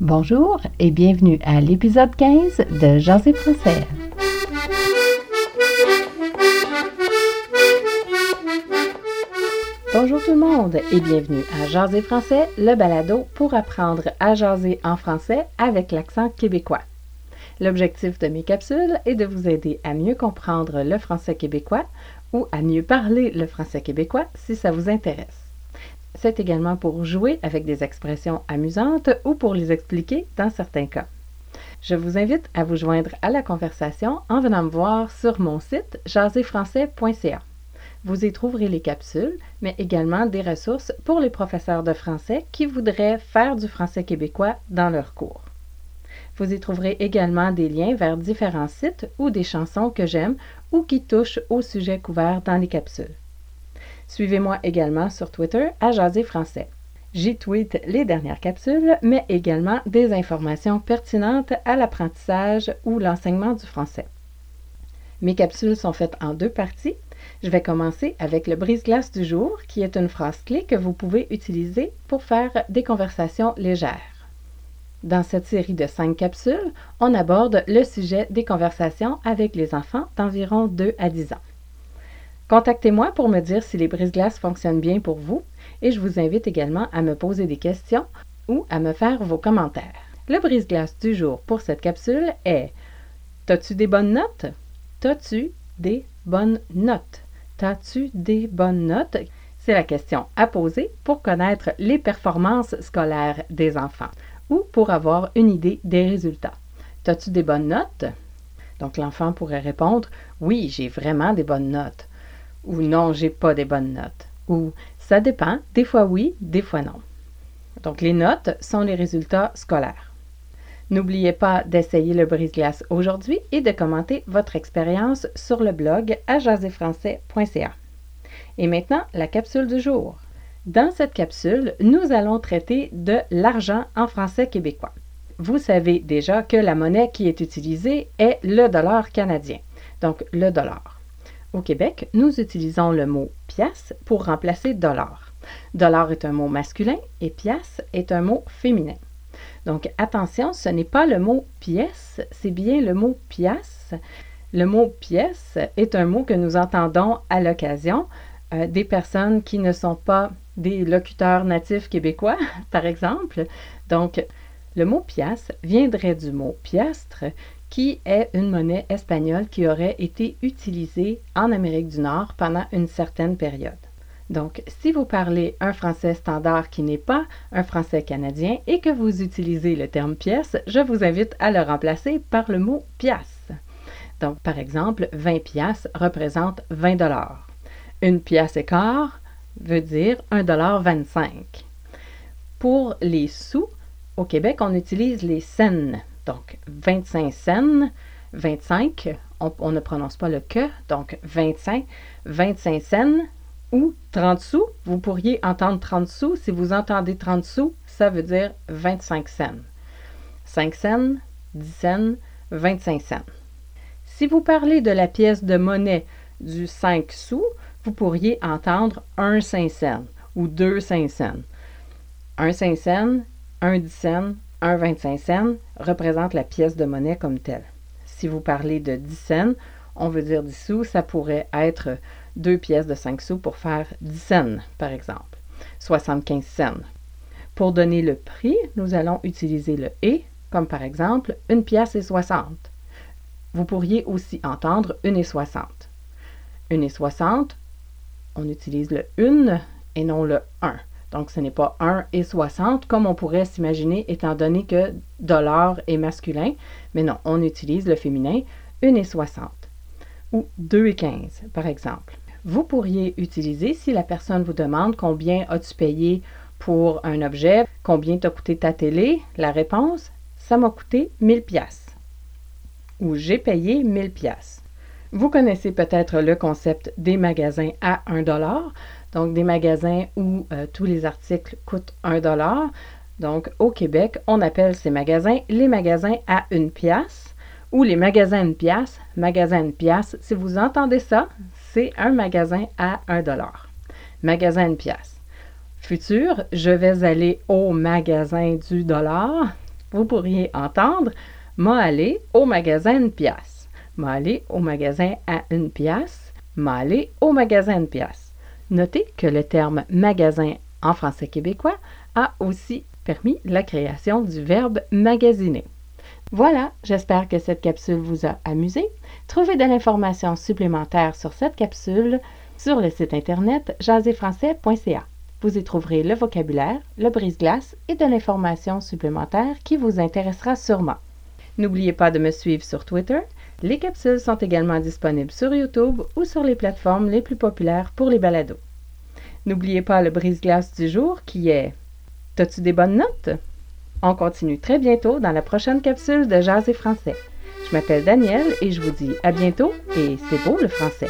Bonjour et bienvenue à l'épisode 15 de Jaser français. Bonjour tout le monde et bienvenue à Jaser français, le balado pour apprendre à jaser en français avec l'accent québécois. L'objectif de mes capsules est de vous aider à mieux comprendre le français québécois ou à mieux parler le français québécois si ça vous intéresse. C'est également pour jouer avec des expressions amusantes ou pour les expliquer dans certains cas. Je vous invite à vous joindre à la conversation en venant me voir sur mon site jaserfrançais.ca. Vous y trouverez les capsules, mais également des ressources pour les professeurs de français qui voudraient faire du français québécois dans leurs cours. Vous y trouverez également des liens vers différents sites ou des chansons que j'aime ou qui touchent au sujet couvert dans les capsules. Suivez-moi également sur Twitter à Jaser Français. J'y tweete les dernières capsules, mais également des informations pertinentes à l'apprentissage ou l'enseignement du français. Mes capsules sont faites en deux parties. Je vais commencer avec le brise-glace du jour, qui est une phrase clé que vous pouvez utiliser pour faire des conversations légères. Dans cette série de cinq capsules, on aborde le sujet des conversations avec les enfants d'environ 2 à 10 ans. Contactez-moi pour me dire si les brise-glaces fonctionnent bien pour vous et je vous invite également à me poser des questions ou à me faire vos commentaires. Le brise-glace du jour pour cette capsule est T'as-tu des bonnes notes? T'as-tu des bonnes notes? T'as-tu des bonnes notes? C'est la question à poser pour connaître les performances scolaires des enfants ou pour avoir une idée des résultats. T'as-tu des bonnes notes? Donc l'enfant pourrait répondre Oui, j'ai vraiment des bonnes notes ou non, j'ai pas des bonnes notes, ou ça dépend, des fois oui, des fois non. Donc les notes sont les résultats scolaires. N'oubliez pas d'essayer le brise-glace aujourd'hui et de commenter votre expérience sur le blog à Et maintenant, la capsule du jour. Dans cette capsule, nous allons traiter de l'argent en français québécois. Vous savez déjà que la monnaie qui est utilisée est le dollar canadien, donc le dollar. Au Québec, nous utilisons le mot pièce pour remplacer dollar. Dollar est un mot masculin et pièce est un mot féminin. Donc attention, ce n'est pas le mot pièce, c'est bien le mot pièce. Le mot pièce est un mot que nous entendons à l'occasion euh, des personnes qui ne sont pas des locuteurs natifs québécois, par exemple. Donc, le mot pièce viendrait du mot piastre, qui est une monnaie espagnole qui aurait été utilisée en Amérique du Nord pendant une certaine période. Donc, si vous parlez un français standard qui n'est pas un français canadien et que vous utilisez le terme pièce, je vous invite à le remplacer par le mot pièce. Donc, par exemple, 20 pièces représente 20 dollars. Une pièce et veut dire 1 dollar 25. Pour les sous, au Québec, on utilise les cents. Donc, 25 cents, 25, on, ne prononce pas le que, donc 25, 25 cents ou 30 sous. Vous pourriez entendre 30 sous. Si vous entendez 30 sous, ça veut dire 25 cents. 5 cents, 10 cents, 25 cents. Si vous parlez de la pièce de monnaie du 5 sous, vous pourriez entendre 1 5 cents ou 2 5 cents. 1 5 cents, 1 10 cents, un 25 cents représente la pièce de monnaie comme telle. Si vous parlez de 10 cents, on veut dire 10 sous, ça pourrait être deux pièces de 5 sous pour faire 10 cents, par exemple. 75 cents. Pour donner le prix, nous allons utiliser le et, comme par exemple une pièce et 60. Vous pourriez aussi entendre une et 60. Une et 60, on utilise le une et non le 1. Donc, ce n'est pas 1 et 60 comme on pourrait s'imaginer étant donné que dollar est masculin. Mais non, on utilise le féminin 1 et 60 ou 2 et 15 par exemple. Vous pourriez utiliser si la personne vous demande combien as-tu payé pour un objet, combien t'a coûté ta télé, la réponse, ça m'a coûté 1000 pièces ou j'ai payé 1000 pièces. Vous connaissez peut-être le concept des magasins à 1 dollar. Donc, des magasins où euh, tous les articles coûtent 1 dollar. Donc, au Québec, on appelle ces magasins les magasins à une pièce ou les magasins une pièce, magasin une pièce. Si vous entendez ça, c'est un magasin à 1 dollar. Magasin une pièce. Futur, je vais aller au magasin du dollar. vous pourriez entendre m'a allé au magasin une pièce. M'a au magasin à une pièce. M'a au magasin une pièce. Notez que le terme magasin en français québécois a aussi permis la création du verbe magasiner. Voilà, j'espère que cette capsule vous a amusé. Trouvez de l'information supplémentaire sur cette capsule sur le site internet jaséfrançais.ca. Vous y trouverez le vocabulaire, le brise-glace et de l'information supplémentaire qui vous intéressera sûrement. N'oubliez pas de me suivre sur Twitter. Les capsules sont également disponibles sur YouTube ou sur les plateformes les plus populaires pour les balados. N'oubliez pas le brise-glace du jour qui est T'as-tu des bonnes notes? On continue très bientôt dans la prochaine capsule de Jazz et français. Je m'appelle Danielle et je vous dis à bientôt et c'est beau le français.